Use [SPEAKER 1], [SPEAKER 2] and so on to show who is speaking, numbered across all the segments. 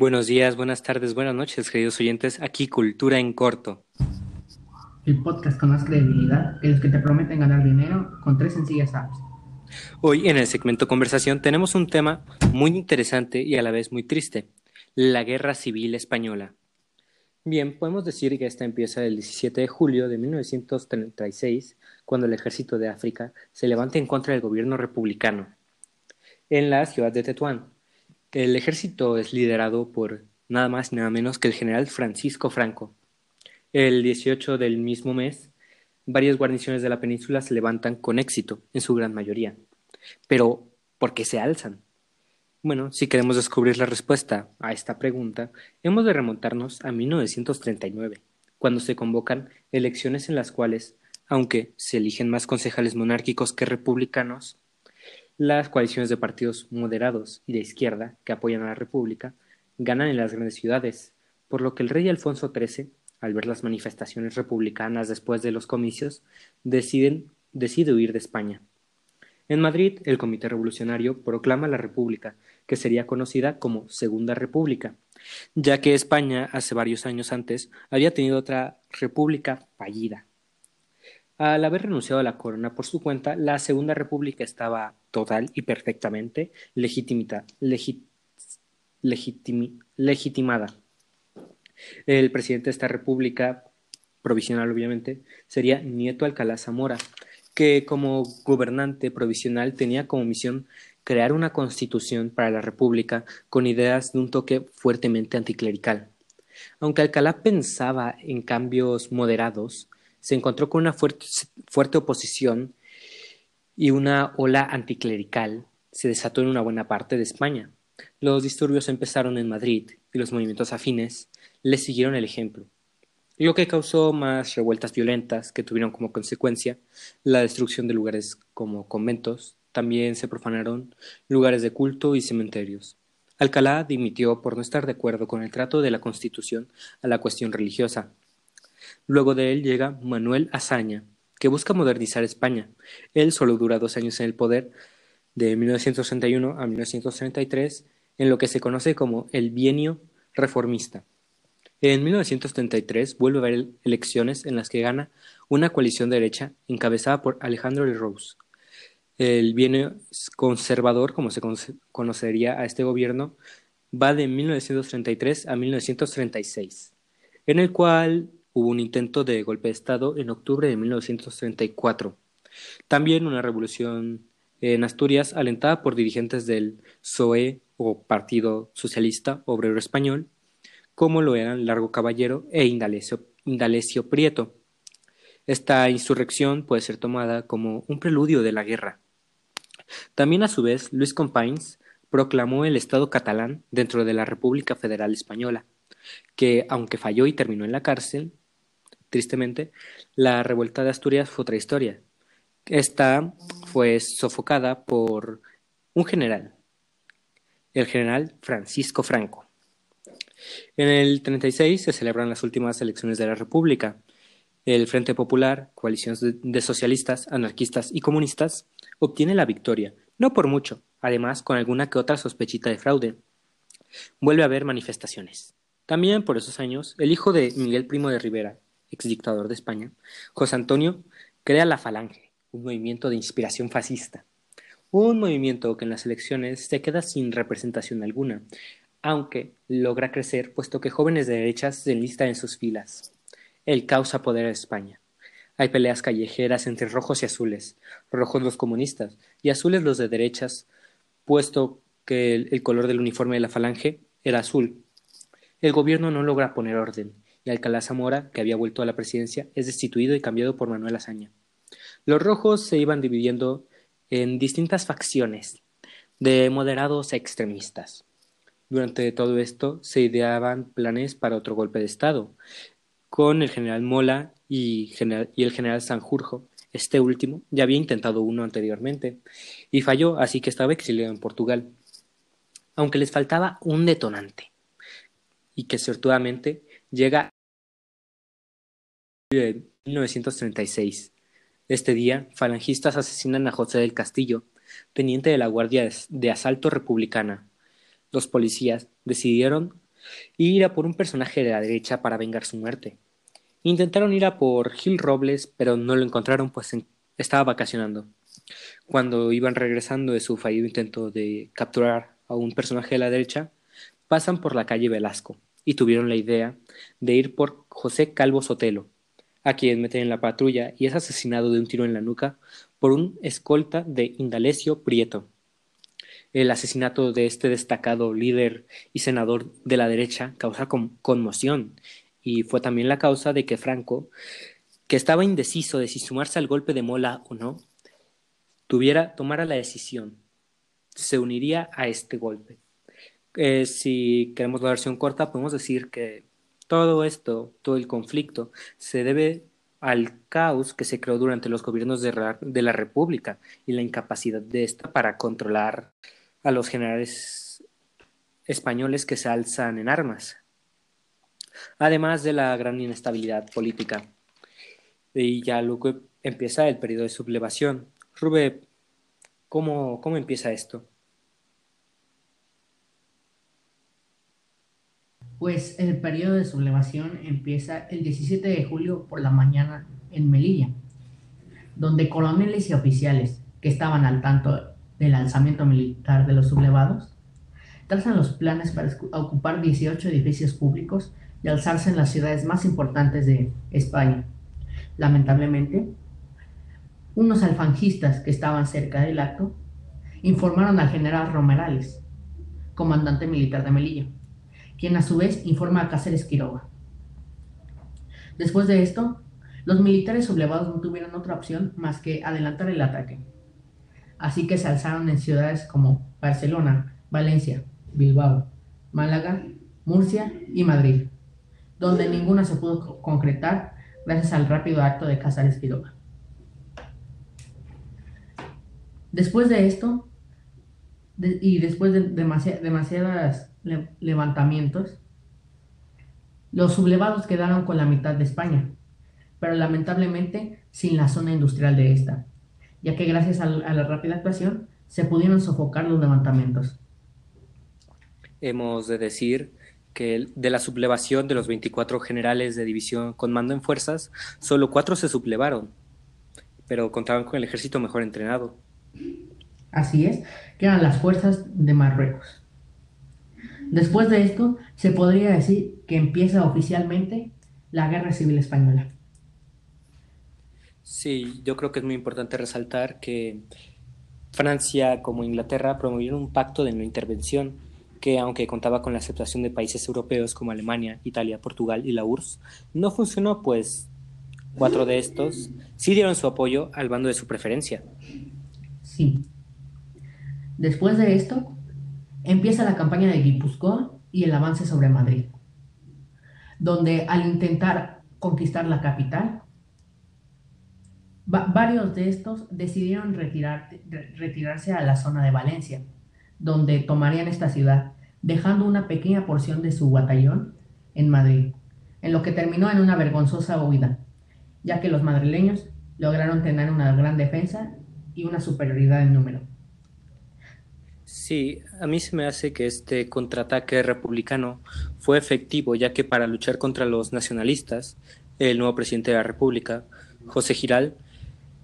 [SPEAKER 1] Buenos días, buenas tardes, buenas noches, queridos oyentes. Aquí Cultura en Corto.
[SPEAKER 2] El podcast con más credibilidad que los que te prometen ganar dinero con tres sencillas apps.
[SPEAKER 1] Hoy en el segmento conversación tenemos un tema muy interesante y a la vez muy triste, la Guerra Civil Española. Bien, podemos decir que esta empieza el 17 de julio de 1936, cuando el ejército de África se levanta en contra del gobierno republicano en la ciudad de Tetuán. El ejército es liderado por nada más y nada menos que el general Francisco Franco. El 18 del mismo mes, varias guarniciones de la península se levantan con éxito, en su gran mayoría. Pero, ¿por qué se alzan? Bueno, si queremos descubrir la respuesta a esta pregunta, hemos de remontarnos a 1939, cuando se convocan elecciones en las cuales, aunque se eligen más concejales monárquicos que republicanos, las coaliciones de partidos moderados y de izquierda que apoyan a la República ganan en las grandes ciudades, por lo que el rey Alfonso XIII, al ver las manifestaciones republicanas después de los comicios, decide huir de España. En Madrid, el Comité Revolucionario proclama la República, que sería conocida como Segunda República, ya que España hace varios años antes había tenido otra república fallida, al haber renunciado a la corona por su cuenta, la Segunda República estaba total y perfectamente legitimada. El presidente de esta república, provisional obviamente, sería Nieto Alcalá Zamora, que como gobernante provisional tenía como misión crear una constitución para la república con ideas de un toque fuertemente anticlerical. Aunque Alcalá pensaba en cambios moderados, se encontró con una fuerte, fuerte oposición y una ola anticlerical se desató en una buena parte de España. Los disturbios empezaron en Madrid y los movimientos afines le siguieron el ejemplo, lo que causó más revueltas violentas que tuvieron como consecuencia la destrucción de lugares como conventos, también se profanaron lugares de culto y cementerios. Alcalá dimitió por no estar de acuerdo con el trato de la Constitución a la cuestión religiosa, Luego de él llega Manuel Azaña, que busca modernizar España. Él solo dura dos años en el poder, de 1961 a 1933, en lo que se conoce como el bienio reformista. En 1933 vuelve a haber elecciones en las que gana una coalición derecha encabezada por Alejandro de Rose. El bienio conservador, como se conocería a este gobierno, va de 1933 a 1936, en el cual hubo un intento de golpe de Estado en octubre de 1934. También una revolución en Asturias alentada por dirigentes del PSOE o Partido Socialista Obrero Español, como lo eran Largo Caballero e Indalecio, Prieto. Esta insurrección puede ser tomada como un preludio de la guerra. También a su vez Luis Companys proclamó el Estado catalán dentro de la República Federal Española, que, aunque falló y terminó en la cárcel, Tristemente, la revuelta de Asturias fue otra historia. Esta fue sofocada por un general, el general Francisco Franco. En el 36 se celebran las últimas elecciones de la República. El Frente Popular, coalición de socialistas, anarquistas y comunistas, obtiene la victoria, no por mucho, además con alguna que otra sospechita de fraude. Vuelve a haber manifestaciones. También por esos años, el hijo de Miguel Primo de Rivera, exdictador de España, José Antonio crea la Falange, un movimiento de inspiración fascista. Un movimiento que en las elecciones se queda sin representación alguna, aunque logra crecer puesto que jóvenes de derechas se enlistan en sus filas. Él causa poder a España. Hay peleas callejeras entre rojos y azules, rojos los comunistas y azules los de derechas, puesto que el color del uniforme de la falange era azul. El gobierno no logra poner orden y Alcalá Zamora, que había vuelto a la presidencia, es destituido y cambiado por Manuel Azaña. Los rojos se iban dividiendo en distintas facciones, de moderados a extremistas. Durante todo esto se ideaban planes para otro golpe de Estado, con el general Mola y, y el general Sanjurjo. Este último ya había intentado uno anteriormente y falló, así que estaba exiliado en Portugal. Aunque les faltaba un detonante, y que sortuamente llega de 1936. Este día, falangistas asesinan a José del Castillo, teniente de la Guardia de Asalto Republicana. Los policías decidieron ir a por un personaje de la derecha para vengar su muerte. Intentaron ir a por Gil Robles, pero no lo encontraron, pues estaba vacacionando. Cuando iban regresando de su fallido intento de capturar a un personaje de la derecha, pasan por la calle Velasco y tuvieron la idea de ir por José Calvo Sotelo, a quien meten en la patrulla y es asesinado de un tiro en la nuca por un escolta de Indalecio Prieto. El asesinato de este destacado líder y senador de la derecha causa conmoción y fue también la causa de que Franco, que estaba indeciso de si sumarse al golpe de Mola o no, tuviera tomara la decisión, se uniría a este golpe. Eh, si queremos la versión corta, podemos decir que todo esto, todo el conflicto, se debe al caos que se creó durante los gobiernos de, la República y la incapacidad de esta para controlar a los generales españoles que se alzan en armas, además de la gran inestabilidad política. Y ya luego empieza el periodo de sublevación. Rube, ¿cómo, cómo empieza esto?
[SPEAKER 2] Pues el periodo de sublevación empieza el 17 de julio por la mañana en Melilla, donde coroneles y oficiales que estaban al tanto del alzamiento militar de los sublevados trazan los planes para ocupar 18 edificios públicos y alzarse en las ciudades más importantes de España. Lamentablemente, unos alfanjistas que estaban cerca del acto informaron al general Romerales, comandante militar de Melilla, quien a su vez informa a Cáceres Quiroga. Después de esto, los militares sublevados no tuvieron otra opción más que adelantar el ataque. Así que se alzaron en ciudades como Barcelona, Valencia, Bilbao, Málaga, Murcia y Madrid, donde ninguna se pudo concretar gracias al rápido acto de Cáceres Quiroga. Después de esto, y después de demasiadas levantamientos, los sublevados quedaron con la mitad de España, pero lamentablemente sin la zona industrial de esta, ya que gracias a la rápida actuación se pudieron sofocar los levantamientos.
[SPEAKER 1] Hemos de decir que de la sublevación de los 24 generales de división con mando en fuerzas, solo cuatro se sublevaron, pero contaban con el ejército mejor entrenado.
[SPEAKER 2] Así es, que eran las fuerzas de Marruecos. Después de esto, se podría decir que empieza oficialmente la Guerra Civil Española.
[SPEAKER 1] Sí, yo creo que es muy importante resaltar que Francia como Inglaterra promovieron un pacto de no intervención que, aunque contaba con la aceptación de países europeos como Alemania, Italia, Portugal y la URSS, no funcionó, pues cuatro de estos sí dieron su apoyo al bando de su preferencia.
[SPEAKER 2] Sí. Después de esto, empieza la campaña de Guipúzcoa y el avance sobre Madrid, donde al intentar conquistar la capital, varios de estos decidieron retirarse a la zona de Valencia, donde tomarían esta ciudad, dejando una pequeña porción de su batallón en Madrid, en lo que terminó en una vergonzosa huida, ya que los madrileños lograron tener una gran defensa y una superioridad en número.
[SPEAKER 1] Sí, a mí se me hace que este contraataque republicano fue efectivo, ya que para luchar contra los nacionalistas, el nuevo presidente de la República, José Giral,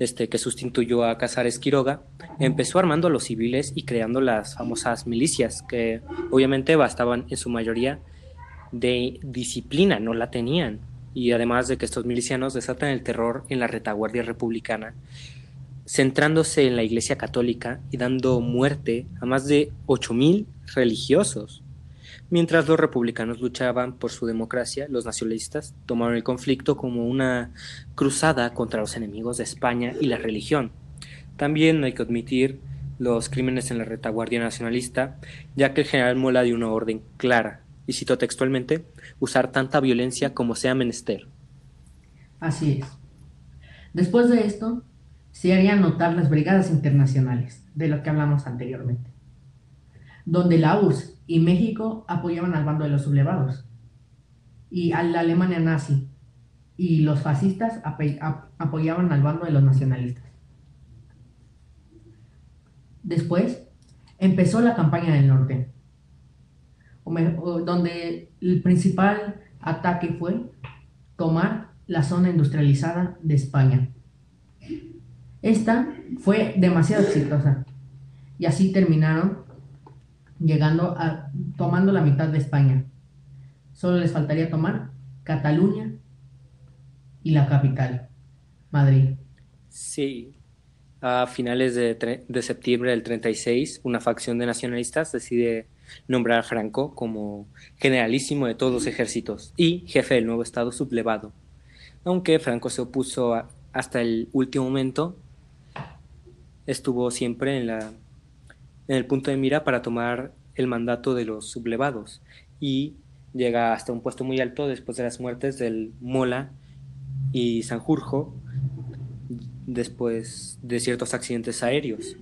[SPEAKER 1] este, que sustituyó a Casares Quiroga, empezó armando a los civiles y creando las famosas milicias, que obviamente bastaban en su mayoría de disciplina, no la tenían. Y además de que estos milicianos desatan el terror en la retaguardia republicana centrándose en la Iglesia Católica y dando muerte a más de 8.000 religiosos. Mientras los republicanos luchaban por su democracia, los nacionalistas tomaron el conflicto como una cruzada contra los enemigos de España y la religión. También hay que admitir los crímenes en la retaguardia nacionalista, ya que el general Mola dio una orden clara, y cito textualmente, usar tanta violencia como sea menester.
[SPEAKER 2] Así es. Después de esto, se harían notar las brigadas internacionales, de lo que hablamos anteriormente, donde la URSS y México apoyaban al bando de los sublevados, y a la Alemania nazi y los fascistas apoyaban al bando de los nacionalistas. Después empezó la campaña del norte, donde el principal ataque fue tomar la zona industrializada de España. Esta fue demasiado exitosa y así terminaron llegando a tomando la mitad de España. Solo les faltaría tomar Cataluña y la capital, Madrid.
[SPEAKER 1] Sí, a finales de, de, septiembre del 36, una facción de nacionalistas decide nombrar a Franco como generalísimo de todos los ejércitos y jefe del nuevo Estado sublevado. Aunque Franco se opuso hasta el último momento, estuvo siempre en, la, en el punto de mira para tomar el mandato de los sublevados y llega hasta un puesto muy alto después de las muertes del Mola y Sanjurjo, después de ciertos accidentes aéreos.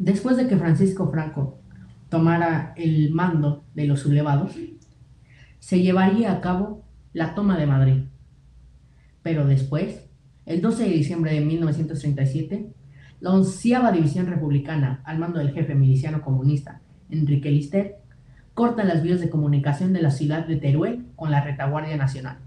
[SPEAKER 2] Después de que Francisco Franco tomara el mando de los sublevados, se llevaría a cabo la toma de Madrid. Pero después, el 12 de diciembre de 1937, la onceava división republicana, al mando del jefe miliciano comunista Enrique Lister, corta las vías de comunicación de la ciudad de Teruel con la retaguardia nacional.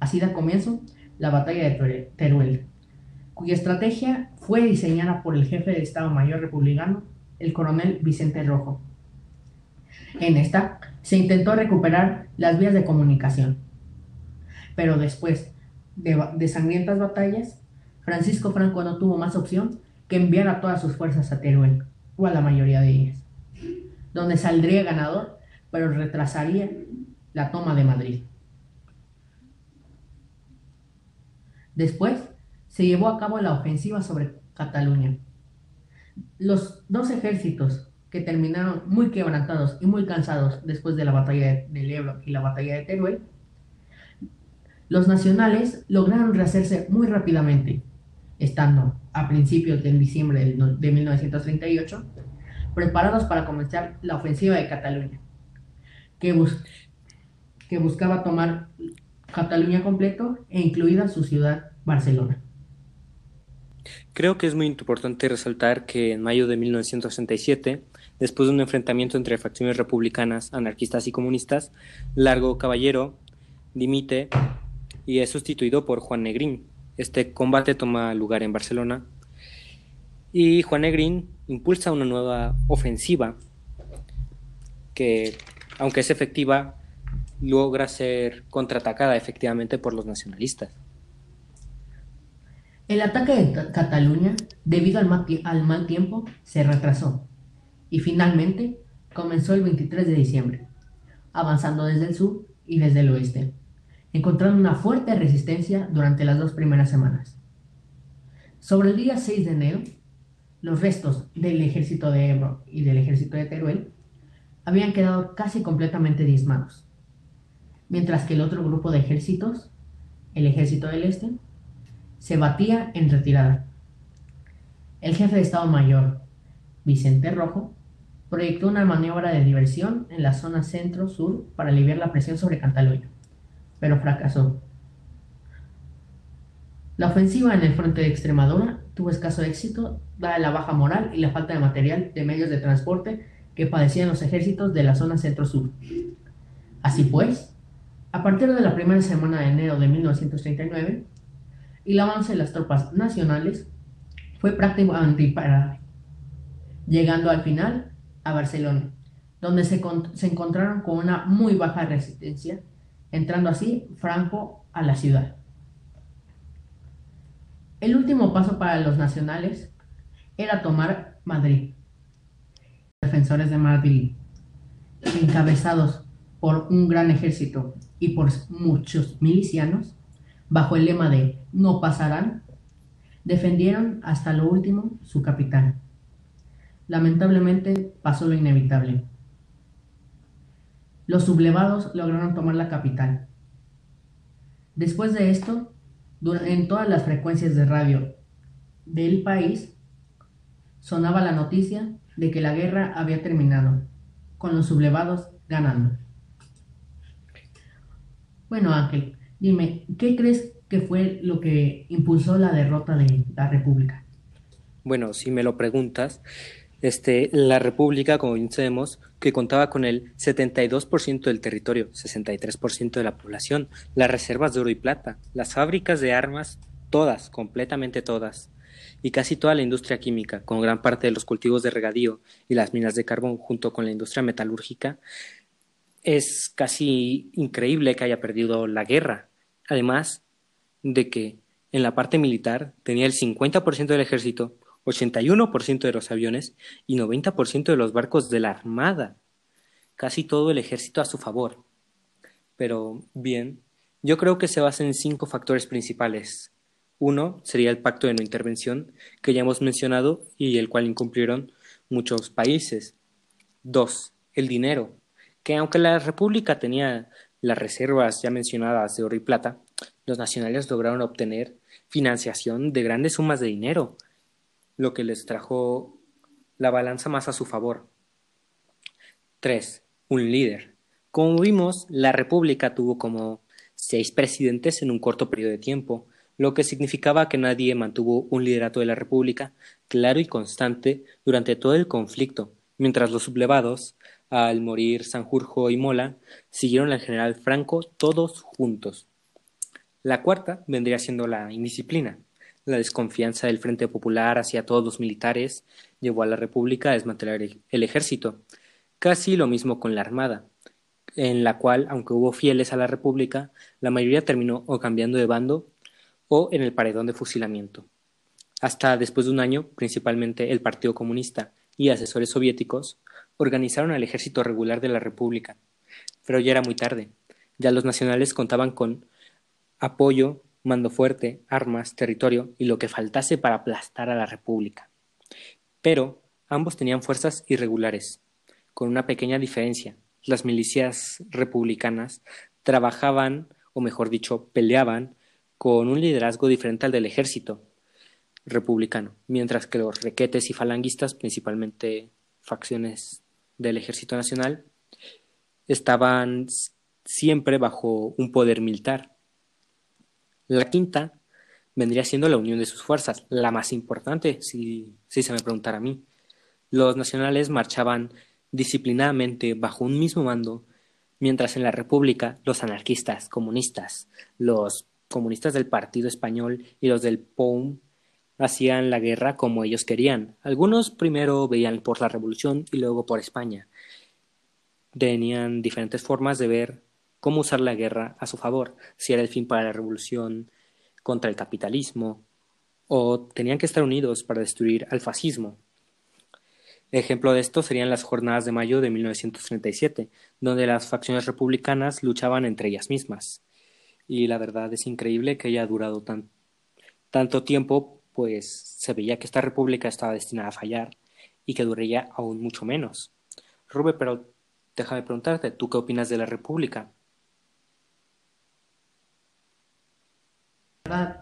[SPEAKER 2] Así da comienzo la batalla de Teruel, cuya estrategia fue diseñada por el jefe de Estado Mayor republicano, el coronel Vicente Rojo. En esta se intentó recuperar las vías de comunicación, pero después de, sangrientas batallas, Francisco Franco no tuvo más opción que enviar a todas sus fuerzas a Teruel, o a la mayoría de ellas, donde saldría ganador, pero retrasaría la toma de Madrid. Después se llevó a cabo la ofensiva sobre Cataluña. Los dos ejércitos que terminaron muy quebrantados y muy cansados después de la batalla del Ebro y la batalla de Teruel, los nacionales lograron rehacerse muy rápidamente, estando a principios de diciembre de 1938 preparados para comenzar la ofensiva de Cataluña, que, que buscaba tomar Cataluña completo e incluida su ciudad, Barcelona.
[SPEAKER 1] Creo que es muy importante resaltar que en mayo de 1967, después de un enfrentamiento entre facciones republicanas, anarquistas y comunistas, Largo Caballero dimite y es sustituido por Juan Negrín. Este combate toma lugar en Barcelona y Juan Negrín impulsa una nueva ofensiva que, aunque es efectiva, logra ser contraatacada efectivamente por los nacionalistas.
[SPEAKER 2] El ataque de Cataluña, debido al mal, tiempo, se retrasó y finalmente comenzó el 23 de diciembre, avanzando desde el sur y desde el oeste, encontrando una fuerte resistencia durante las dos primeras semanas. Sobre el día 6 de enero, los restos del ejército de Ebro y del ejército de Teruel habían quedado casi completamente diezmados, mientras que el otro grupo de ejércitos, el ejército del este, se batía en retirada. El jefe de Estado Mayor, Vicente Rojo, proyectó una maniobra de diversión en la zona centro-sur para aliviar la presión sobre Cataluña, pero fracasó. La ofensiva en el frente de Extremadura tuvo escaso éxito, dada la baja moral y la falta de material de medios de transporte que padecían los ejércitos de la zona centro-sur. Así pues, a partir de la primera semana de enero de 1939, y el avance de las tropas nacionales fue prácticamente imparable, llegando al final a Barcelona, donde se, se encontraron con una muy baja resistencia, entrando así Franco a la ciudad. El último paso para los nacionales era tomar Madrid. Defensores de Madrid, encabezados por un gran ejército y por muchos milicianos, bajo el lema de no pasarán, defendieron hasta lo último su capital. Lamentablemente pasó lo inevitable. Los sublevados lograron tomar la capital. Después de esto, en todas las frecuencias de radio del país, sonaba la noticia de que la guerra había terminado, con los sublevados ganando. Bueno, Ángel, Dime, ¿qué crees que fue lo que impulsó la derrota de la República?
[SPEAKER 1] Bueno, si me lo preguntas, Este, la República, como bien sabemos, que contaba con el 72% del territorio, 63% de la población, las reservas de oro y plata, las fábricas de armas, todas, completamente todas, y casi toda la industria química, con gran parte de los cultivos de regadío y las minas de carbón, junto con la industria metalúrgica, es casi increíble que haya perdido la guerra. Además de que en la parte militar tenía el 50% del ejército, 81% de los aviones y 90% de los barcos de la Armada. Casi todo el ejército a su favor. Pero bien, yo creo que se basa en cinco factores principales. Uno sería el pacto de no intervención, que ya hemos mencionado y el cual incumplieron muchos países. Dos, el dinero, que aunque la República tenía las reservas ya mencionadas de oro y plata, los nacionales lograron obtener financiación de grandes sumas de dinero, lo que les trajo la balanza más a su favor. 3. Un líder. Como vimos, la República tuvo como seis presidentes en un corto periodo de tiempo, lo que significaba que nadie mantuvo un liderato de la República claro y constante durante todo el conflicto, mientras los sublevados, al morir Sanjurjo y Mola, siguieron al general Franco todos juntos. La cuarta vendría siendo la indisciplina. La desconfianza del Frente Popular hacia todos los militares llevó a la República a desmantelar el ejército. Casi lo mismo con la Armada, en la cual, aunque hubo fieles a la República, la mayoría terminó o cambiando de bando o en el paredón de fusilamiento. Hasta después de un año, principalmente el Partido Comunista y asesores soviéticos organizaron al ejército regular de la República. Pero ya era muy tarde. Ya los nacionales contaban con apoyo mando fuerte, armas, territorio y lo que faltase para aplastar a la República. Pero ambos tenían fuerzas irregulares, con una pequeña diferencia. Las milicias republicanas trabajaban, o mejor dicho, peleaban con un liderazgo diferente al del ejército republicano, mientras que los requetes y falanguistas, principalmente facciones del ejército nacional, estaban siempre bajo un poder militar la quinta vendría siendo la unión de sus fuerzas, la más importante, si, se me preguntara a mí. Los nacionales marchaban disciplinadamente bajo un mismo mando, mientras en la República los anarquistas, comunistas, los comunistas del Partido Español y los del POUM hacían la guerra como ellos querían. Algunos primero veían por la revolución y luego por España. Tenían diferentes formas de ver cómo usar la guerra a su favor, si era el fin para la revolución contra el capitalismo, o tenían que estar unidos para destruir al fascismo. Ejemplo de esto serían las jornadas de mayo de 1937, donde las facciones republicanas luchaban entre ellas mismas. Y la verdad es increíble que haya durado tan, tanto tiempo, pues se veía que esta república estaba destinada a fallar y que duraría aún mucho menos. Rube, pero déjame preguntarte, ¿tú qué opinas de la república?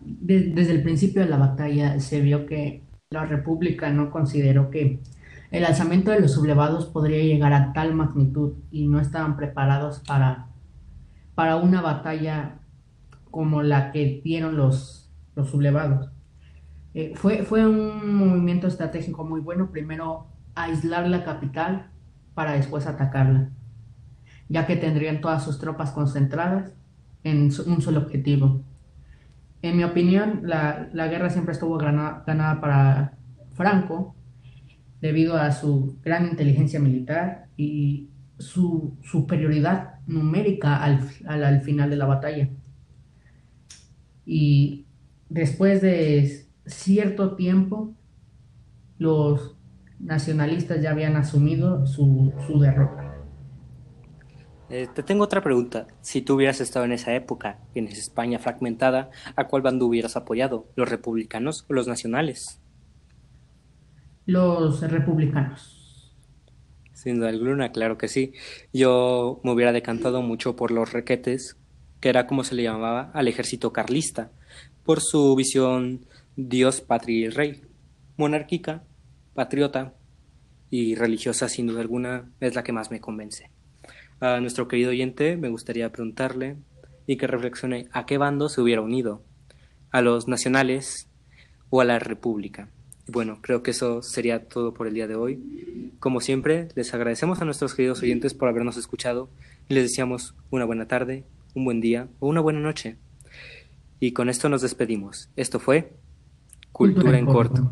[SPEAKER 2] Desde el principio de la batalla se vio que la República no consideró que el alzamiento de los sublevados podría llegar a tal magnitud y no estaban preparados para, para una batalla como la que dieron los, los sublevados. Eh, fue, fue un movimiento estratégico muy bueno, primero aislar la capital para después atacarla, ya que tendrían todas sus tropas concentradas en un solo objetivo. En mi opinión, la, guerra siempre estuvo ganada, para Franco debido a su gran inteligencia militar y su superioridad numérica al, al, final de la batalla. Y después de cierto tiempo, los nacionalistas ya habían asumido su, su derrota.
[SPEAKER 1] Eh, te tengo otra pregunta. Si tú hubieras estado en esa época, en esa España fragmentada, ¿a cuál bando hubieras apoyado? ¿Los republicanos o los nacionales?
[SPEAKER 2] Los republicanos.
[SPEAKER 1] Sin duda alguna, claro que sí. Yo me hubiera decantado mucho por los requetes, que era como se le llamaba al ejército carlista, por su visión Dios, patria y rey. Monárquica, patriota y religiosa, sin duda alguna, es la que más me convence. A nuestro querido oyente me gustaría preguntarle y que reflexione a qué bando se hubiera unido, a los nacionales o a la república. Bueno, creo que eso sería todo por el día de hoy. Como siempre, les agradecemos a nuestros queridos oyentes por habernos escuchado y les deseamos una buena tarde, un buen día o una buena noche. Y con esto nos despedimos. Esto fue Cultura, en corto.